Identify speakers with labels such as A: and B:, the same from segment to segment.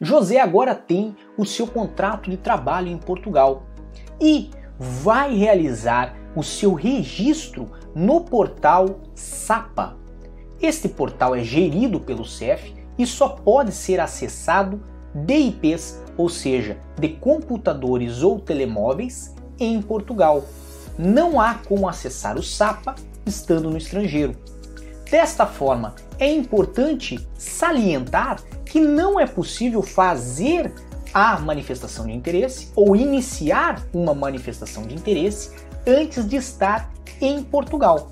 A: José agora tem o seu contrato de trabalho em Portugal e vai realizar o seu registro no portal SAPA. Este portal é gerido pelo CEF e só pode ser acessado de IPs, ou seja, de computadores ou telemóveis em Portugal. Não há como acessar o SAPA estando no estrangeiro. Desta forma, é importante salientar que não é possível fazer a manifestação de interesse ou iniciar uma manifestação de interesse antes de estar em Portugal.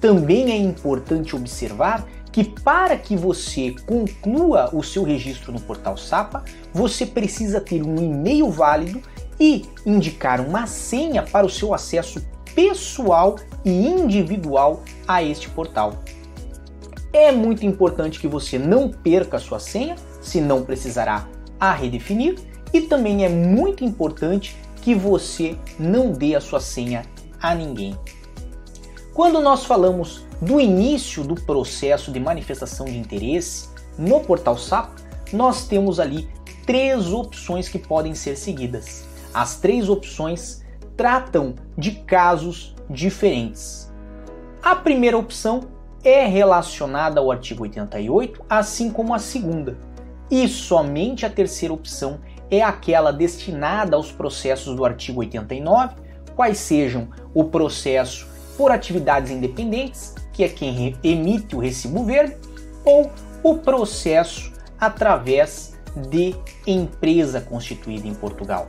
A: Também é importante observar que para que você conclua o seu registro no portal SAPA, você precisa ter um e-mail válido e indicar uma senha para o seu acesso pessoal e individual a este portal. É muito importante que você não perca a sua senha, senão precisará a redefinir, e também é muito importante que você não dê a sua senha a ninguém. Quando nós falamos do início do processo de manifestação de interesse no portal SAP, nós temos ali três opções que podem ser seguidas. As três opções tratam de casos diferentes. A primeira opção é relacionada ao artigo 88, assim como a segunda, e somente a terceira opção é aquela destinada aos processos do artigo 89, quais sejam o processo por atividades independentes, que é quem emite o recibo verde, ou o processo através de empresa constituída em Portugal.